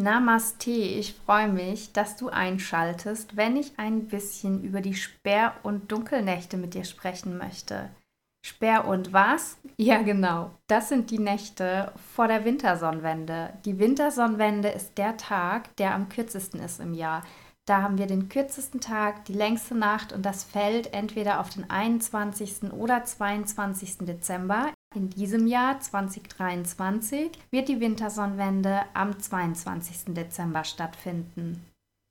Namaste, ich freue mich, dass du einschaltest, wenn ich ein bisschen über die Sperr- und Dunkelnächte mit dir sprechen möchte. Sperr und was? Ja, genau. Das sind die Nächte vor der Wintersonnenwende. Die Wintersonnenwende ist der Tag, der am kürzesten ist im Jahr. Da haben wir den kürzesten Tag, die längste Nacht und das fällt entweder auf den 21. oder 22. Dezember. In diesem Jahr 2023 wird die Wintersonnenwende am 22. Dezember stattfinden.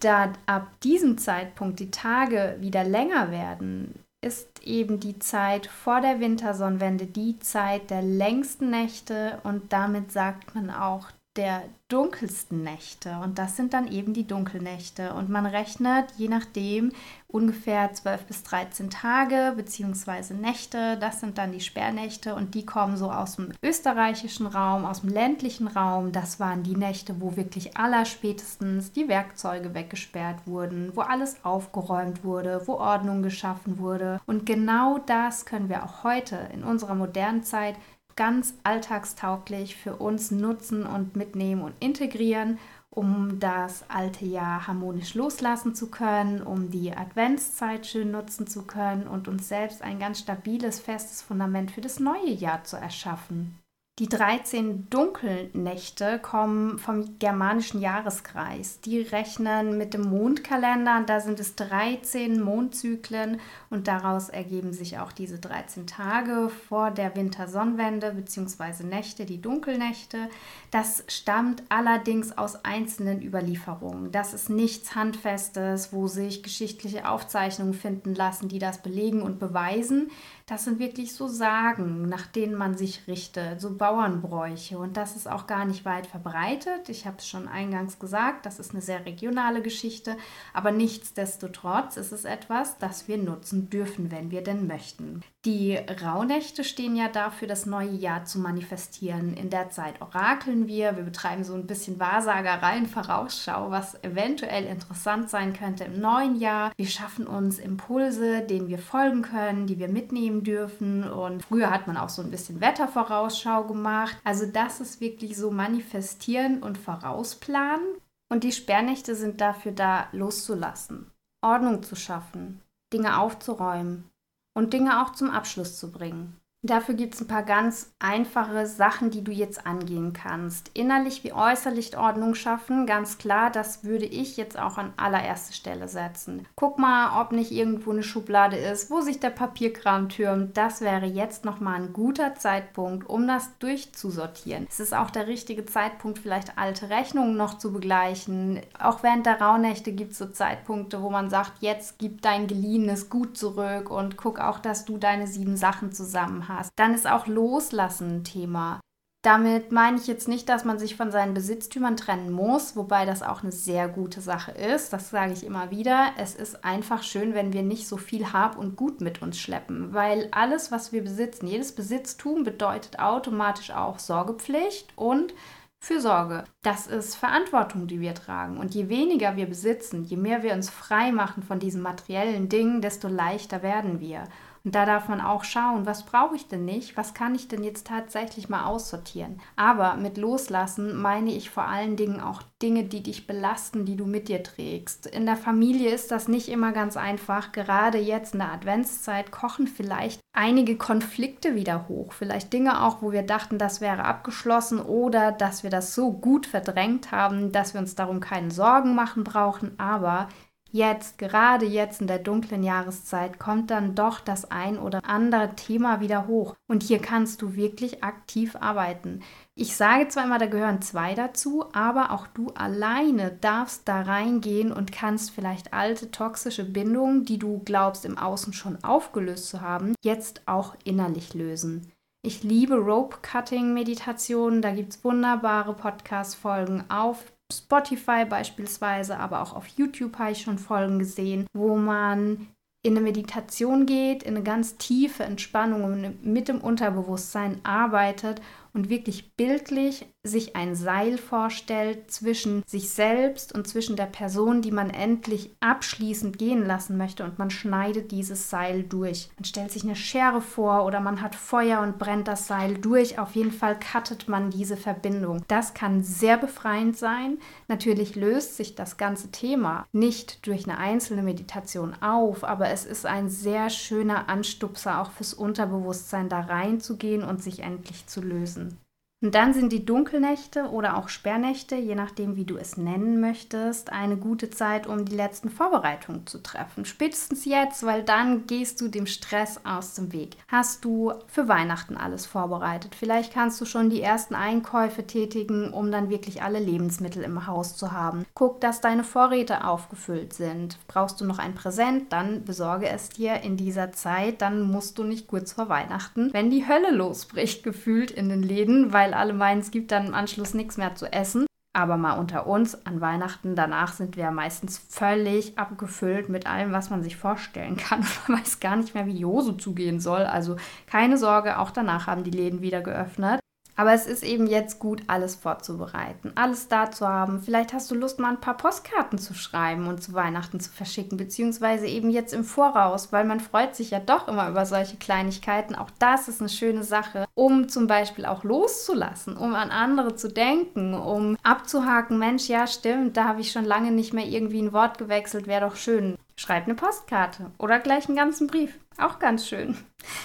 Da ab diesem Zeitpunkt die Tage wieder länger werden, ist eben die Zeit vor der Wintersonnenwende die Zeit der längsten Nächte und damit sagt man auch der dunkelsten Nächte. Und das sind dann eben die Dunkelnächte. Und man rechnet, je nachdem, ungefähr 12 bis 13 Tage bzw. Nächte. Das sind dann die Sperrnächte und die kommen so aus dem österreichischen Raum, aus dem ländlichen Raum. Das waren die Nächte, wo wirklich allerspätestens die Werkzeuge weggesperrt wurden, wo alles aufgeräumt wurde, wo Ordnung geschaffen wurde. Und genau das können wir auch heute in unserer modernen Zeit ganz alltagstauglich für uns nutzen und mitnehmen und integrieren, um das alte Jahr harmonisch loslassen zu können, um die Adventszeit schön nutzen zu können und uns selbst ein ganz stabiles, festes Fundament für das neue Jahr zu erschaffen. Die 13 Dunkelnächte kommen vom germanischen Jahreskreis. Die rechnen mit dem Mondkalender. Da sind es 13 Mondzyklen und daraus ergeben sich auch diese 13 Tage vor der Wintersonnenwende bzw. Nächte, die Dunkelnächte. Das stammt allerdings aus einzelnen Überlieferungen. Das ist nichts Handfestes, wo sich geschichtliche Aufzeichnungen finden lassen, die das belegen und beweisen. Das sind wirklich so Sagen, nach denen man sich richtet, so Bauernbräuche. Und das ist auch gar nicht weit verbreitet. Ich habe es schon eingangs gesagt, das ist eine sehr regionale Geschichte. Aber nichtsdestotrotz ist es etwas, das wir nutzen dürfen, wenn wir denn möchten. Die Rauhnächte stehen ja dafür, das neue Jahr zu manifestieren. In der Zeit orakeln wir, wir betreiben so ein bisschen Wahrsagereien, Vorausschau, was eventuell interessant sein könnte im neuen Jahr. Wir schaffen uns Impulse, denen wir folgen können, die wir mitnehmen dürfen. Und früher hat man auch so ein bisschen Wettervorausschau gemacht. Also das ist wirklich so manifestieren und vorausplanen. Und die Sperrnächte sind dafür da, loszulassen, Ordnung zu schaffen, Dinge aufzuräumen und Dinge auch zum Abschluss zu bringen. Dafür gibt es ein paar ganz einfache Sachen, die du jetzt angehen kannst. Innerlich wie äußerlich Ordnung schaffen, ganz klar, das würde ich jetzt auch an allererste Stelle setzen. Guck mal, ob nicht irgendwo eine Schublade ist, wo sich der Papierkram türmt. Das wäre jetzt nochmal ein guter Zeitpunkt, um das durchzusortieren. Es ist auch der richtige Zeitpunkt, vielleicht alte Rechnungen noch zu begleichen. Auch während der Rauhnächte gibt es so Zeitpunkte, wo man sagt, jetzt gib dein geliehenes Gut zurück und guck auch, dass du deine sieben Sachen zusammen hast hast, dann ist auch Loslassen ein Thema. Damit meine ich jetzt nicht, dass man sich von seinen Besitztümern trennen muss, wobei das auch eine sehr gute Sache ist. Das sage ich immer wieder. Es ist einfach schön, wenn wir nicht so viel Hab und Gut mit uns schleppen, weil alles, was wir besitzen, jedes Besitztum bedeutet automatisch auch Sorgepflicht und Fürsorge. Das ist Verantwortung, die wir tragen. Und je weniger wir besitzen, je mehr wir uns frei machen von diesen materiellen Dingen, desto leichter werden wir. Und da darf man auch schauen, was brauche ich denn nicht, was kann ich denn jetzt tatsächlich mal aussortieren. Aber mit Loslassen meine ich vor allen Dingen auch Dinge, die dich belasten, die du mit dir trägst. In der Familie ist das nicht immer ganz einfach. Gerade jetzt in der Adventszeit kochen vielleicht einige Konflikte wieder hoch. Vielleicht Dinge auch, wo wir dachten, das wäre abgeschlossen oder dass wir das so gut verdrängt haben, dass wir uns darum keine Sorgen machen brauchen. Aber jetzt, gerade jetzt in der dunklen Jahreszeit, kommt dann doch das ein oder andere Thema wieder hoch. Und hier kannst du wirklich aktiv arbeiten. Ich sage zwar immer, da gehören zwei dazu, aber auch du alleine darfst da reingehen und kannst vielleicht alte toxische Bindungen, die du glaubst im Außen schon aufgelöst zu haben, jetzt auch innerlich lösen. Ich liebe Rope-Cutting-Meditationen. Da gibt es wunderbare Podcast-Folgen auf Spotify beispielsweise, aber auch auf YouTube habe ich schon Folgen gesehen, wo man in eine Meditation geht, in eine ganz tiefe Entspannung und mit dem Unterbewusstsein arbeitet und wirklich bildlich sich ein Seil vorstellt zwischen sich selbst und zwischen der Person, die man endlich abschließend gehen lassen möchte und man schneidet dieses Seil durch. Man stellt sich eine Schere vor oder man hat Feuer und brennt das Seil durch. Auf jeden Fall cuttet man diese Verbindung. Das kann sehr befreiend sein. Natürlich löst sich das ganze Thema nicht durch eine einzelne Meditation auf, aber es ist ein sehr schöner Anstupser auch fürs Unterbewusstsein da reinzugehen und sich endlich zu lösen. Und dann sind die Dunkelnächte oder auch Sperrnächte, je nachdem, wie du es nennen möchtest, eine gute Zeit, um die letzten Vorbereitungen zu treffen. Spätestens jetzt, weil dann gehst du dem Stress aus dem Weg. Hast du für Weihnachten alles vorbereitet? Vielleicht kannst du schon die ersten Einkäufe tätigen, um dann wirklich alle Lebensmittel im Haus zu haben. Guck, dass deine Vorräte aufgefüllt sind. Brauchst du noch ein Präsent? Dann besorge es dir in dieser Zeit. Dann musst du nicht kurz vor Weihnachten, wenn die Hölle losbricht, gefühlt in den Läden, weil weil alle meinen, es gibt dann im Anschluss nichts mehr zu essen. Aber mal unter uns, an Weihnachten danach sind wir meistens völlig abgefüllt mit allem, was man sich vorstellen kann. Man weiß gar nicht mehr, wie Jose zugehen soll. Also keine Sorge, auch danach haben die Läden wieder geöffnet. Aber es ist eben jetzt gut, alles vorzubereiten, alles da zu haben. Vielleicht hast du Lust, mal ein paar Postkarten zu schreiben und zu Weihnachten zu verschicken, beziehungsweise eben jetzt im Voraus, weil man freut sich ja doch immer über solche Kleinigkeiten. Auch das ist eine schöne Sache, um zum Beispiel auch loszulassen, um an andere zu denken, um abzuhaken, Mensch, ja stimmt, da habe ich schon lange nicht mehr irgendwie ein Wort gewechselt, wäre doch schön. Schreib eine Postkarte oder gleich einen ganzen Brief. Auch ganz schön.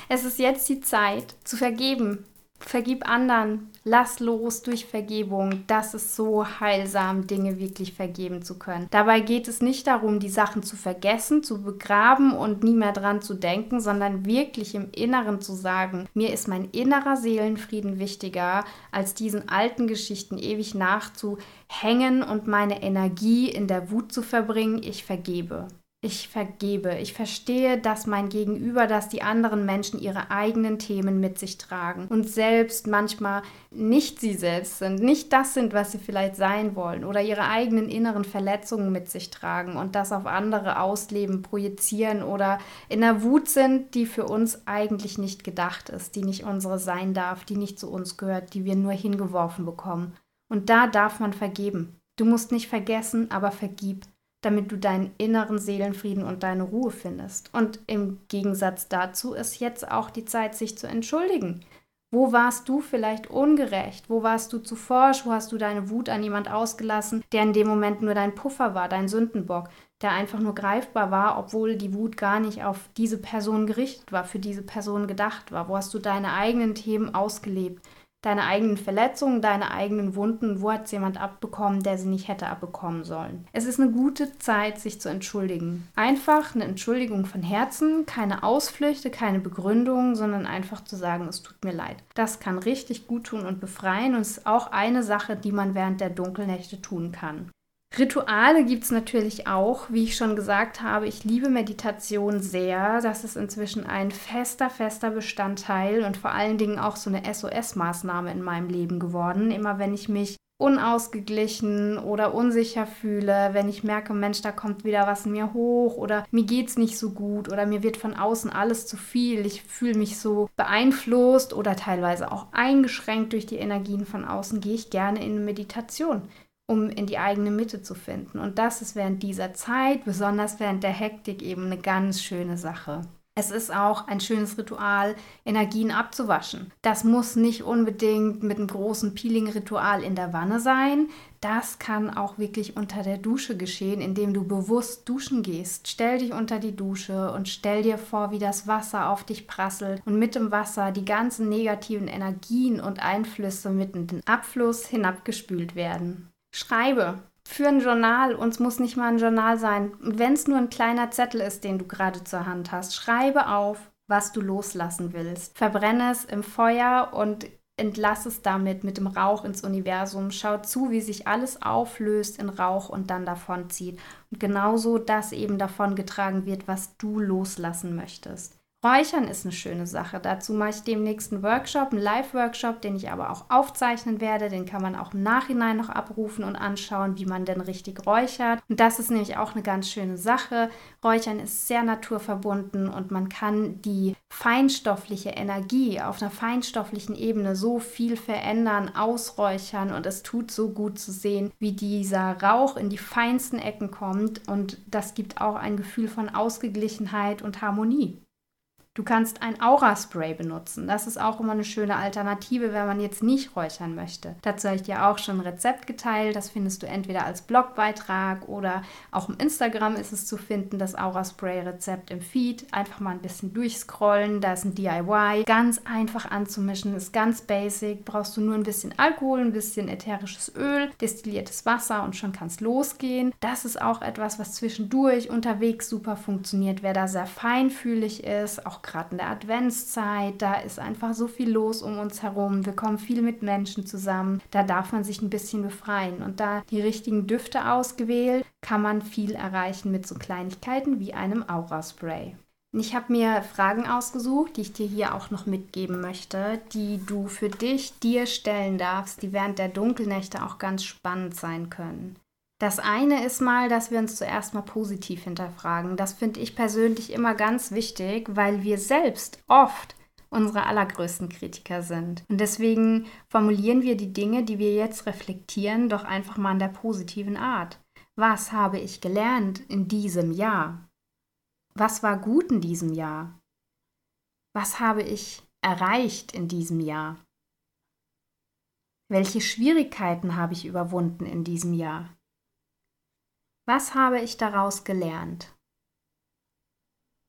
Es ist jetzt die Zeit zu vergeben, Vergib anderen, lass los durch Vergebung. Das ist so heilsam, Dinge wirklich vergeben zu können. Dabei geht es nicht darum, die Sachen zu vergessen, zu begraben und nie mehr dran zu denken, sondern wirklich im Inneren zu sagen, mir ist mein innerer Seelenfrieden wichtiger, als diesen alten Geschichten ewig nachzuhängen und meine Energie in der Wut zu verbringen. Ich vergebe ich vergebe. Ich verstehe, dass mein Gegenüber, dass die anderen Menschen ihre eigenen Themen mit sich tragen und selbst manchmal nicht sie selbst sind, nicht das sind, was sie vielleicht sein wollen oder ihre eigenen inneren Verletzungen mit sich tragen und das auf andere ausleben, projizieren oder in der Wut sind, die für uns eigentlich nicht gedacht ist, die nicht unsere sein darf, die nicht zu uns gehört, die wir nur hingeworfen bekommen. Und da darf man vergeben. Du musst nicht vergessen, aber vergib damit du deinen inneren Seelenfrieden und deine Ruhe findest. Und im Gegensatz dazu ist jetzt auch die Zeit, sich zu entschuldigen. Wo warst du vielleicht ungerecht? Wo warst du zu forsch? Wo hast du deine Wut an jemand ausgelassen, der in dem Moment nur dein Puffer war, dein Sündenbock, der einfach nur greifbar war, obwohl die Wut gar nicht auf diese Person gerichtet war, für diese Person gedacht war? Wo hast du deine eigenen Themen ausgelebt? Deine eigenen Verletzungen, deine eigenen Wunden, wo hat es jemand abbekommen, der sie nicht hätte abbekommen sollen. Es ist eine gute Zeit, sich zu entschuldigen. Einfach eine Entschuldigung von Herzen, keine Ausflüchte, keine Begründung, sondern einfach zu sagen, es tut mir leid. Das kann richtig gut tun und befreien und ist auch eine Sache, die man während der Dunkelnächte tun kann. Rituale gibt es natürlich auch. Wie ich schon gesagt habe, ich liebe Meditation sehr. Das ist inzwischen ein fester, fester Bestandteil und vor allen Dingen auch so eine SOS-Maßnahme in meinem Leben geworden. Immer wenn ich mich unausgeglichen oder unsicher fühle, wenn ich merke, Mensch, da kommt wieder was in mir hoch oder mir geht's nicht so gut oder mir wird von außen alles zu viel, ich fühle mich so beeinflusst oder teilweise auch eingeschränkt durch die Energien von außen, gehe ich gerne in Meditation um in die eigene Mitte zu finden. Und das ist während dieser Zeit, besonders während der Hektik, eben eine ganz schöne Sache. Es ist auch ein schönes Ritual, Energien abzuwaschen. Das muss nicht unbedingt mit einem großen Peeling-Ritual in der Wanne sein. Das kann auch wirklich unter der Dusche geschehen, indem du bewusst duschen gehst. Stell dich unter die Dusche und stell dir vor, wie das Wasser auf dich prasselt und mit dem Wasser die ganzen negativen Energien und Einflüsse mit in den Abfluss hinabgespült werden. Schreibe. Für ein Journal, uns muss nicht mal ein Journal sein. Wenn es nur ein kleiner Zettel ist, den du gerade zur Hand hast, schreibe auf, was du loslassen willst. Verbrenne es im Feuer und entlass es damit mit dem Rauch ins Universum. Schau zu, wie sich alles auflöst in Rauch und dann davonzieht. Und genauso das eben davon getragen wird, was du loslassen möchtest. Räuchern ist eine schöne Sache. Dazu mache ich demnächst einen Workshop, einen Live-Workshop, den ich aber auch aufzeichnen werde. Den kann man auch im Nachhinein noch abrufen und anschauen, wie man denn richtig räuchert. Und das ist nämlich auch eine ganz schöne Sache. Räuchern ist sehr naturverbunden und man kann die feinstoffliche Energie auf einer feinstofflichen Ebene so viel verändern, ausräuchern und es tut so gut zu sehen, wie dieser Rauch in die feinsten Ecken kommt und das gibt auch ein Gefühl von Ausgeglichenheit und Harmonie. Du kannst ein Aura-Spray benutzen. Das ist auch immer eine schöne Alternative, wenn man jetzt nicht räuchern möchte. Dazu habe ich dir auch schon ein Rezept geteilt. Das findest du entweder als Blogbeitrag oder auch im Instagram ist es zu finden, das Aura-Spray-Rezept im Feed. Einfach mal ein bisschen durchscrollen. Da ist ein DIY. Ganz einfach anzumischen, ist ganz basic. Brauchst du nur ein bisschen Alkohol, ein bisschen ätherisches Öl, destilliertes Wasser und schon kannst losgehen. Das ist auch etwas, was zwischendurch unterwegs super funktioniert. Wer da sehr feinfühlig ist, auch gerade in der Adventszeit, da ist einfach so viel los um uns herum. Wir kommen viel mit Menschen zusammen. Da darf man sich ein bisschen befreien. Und da die richtigen Düfte ausgewählt, kann man viel erreichen mit so Kleinigkeiten wie einem Aura-Spray. Ich habe mir Fragen ausgesucht, die ich dir hier auch noch mitgeben möchte, die du für dich dir stellen darfst, die während der Dunkelnächte auch ganz spannend sein können. Das eine ist mal, dass wir uns zuerst mal positiv hinterfragen. Das finde ich persönlich immer ganz wichtig, weil wir selbst oft unsere allergrößten Kritiker sind. Und deswegen formulieren wir die Dinge, die wir jetzt reflektieren, doch einfach mal in der positiven Art. Was habe ich gelernt in diesem Jahr? Was war gut in diesem Jahr? Was habe ich erreicht in diesem Jahr? Welche Schwierigkeiten habe ich überwunden in diesem Jahr? Was habe ich daraus gelernt?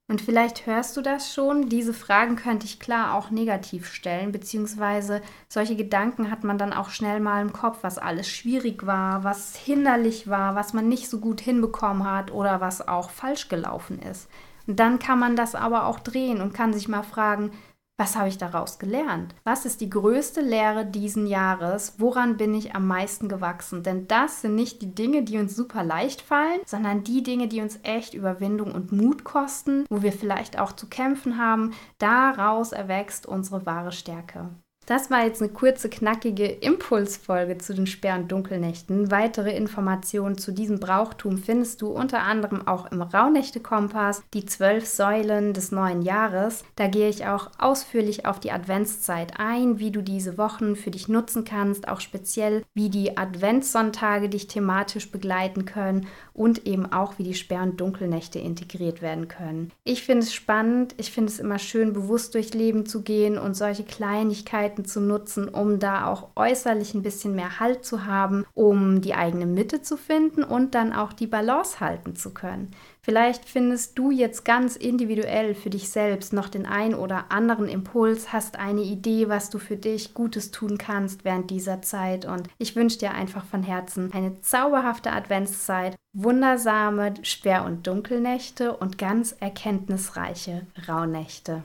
Und vielleicht hörst du das schon, diese Fragen könnte ich klar auch negativ stellen, beziehungsweise solche Gedanken hat man dann auch schnell mal im Kopf, was alles schwierig war, was hinderlich war, was man nicht so gut hinbekommen hat oder was auch falsch gelaufen ist. Und dann kann man das aber auch drehen und kann sich mal fragen, was habe ich daraus gelernt? Was ist die größte Lehre diesen Jahres? Woran bin ich am meisten gewachsen? Denn das sind nicht die Dinge, die uns super leicht fallen, sondern die Dinge, die uns echt Überwindung und Mut kosten, wo wir vielleicht auch zu kämpfen haben. Daraus erwächst unsere wahre Stärke. Das war jetzt eine kurze, knackige Impulsfolge zu den Sperr- und Dunkelnächten. Weitere Informationen zu diesem Brauchtum findest du unter anderem auch im Rauhnächte-Kompass, die zwölf Säulen des neuen Jahres. Da gehe ich auch ausführlich auf die Adventszeit ein, wie du diese Wochen für dich nutzen kannst, auch speziell, wie die Adventssonntage dich thematisch begleiten können und eben auch, wie die Sperr- und Dunkelnächte integriert werden können. Ich finde es spannend, ich finde es immer schön, bewusst durch Leben zu gehen und solche Kleinigkeiten zu nutzen, um da auch äußerlich ein bisschen mehr Halt zu haben, um die eigene Mitte zu finden und dann auch die Balance halten zu können. Vielleicht findest du jetzt ganz individuell für dich selbst noch den ein oder anderen Impuls, hast eine Idee, was du für dich Gutes tun kannst während dieser Zeit. Und ich wünsche dir einfach von Herzen eine zauberhafte Adventszeit, wundersame Sperr- und Dunkelnächte und ganz erkenntnisreiche Rauhnächte.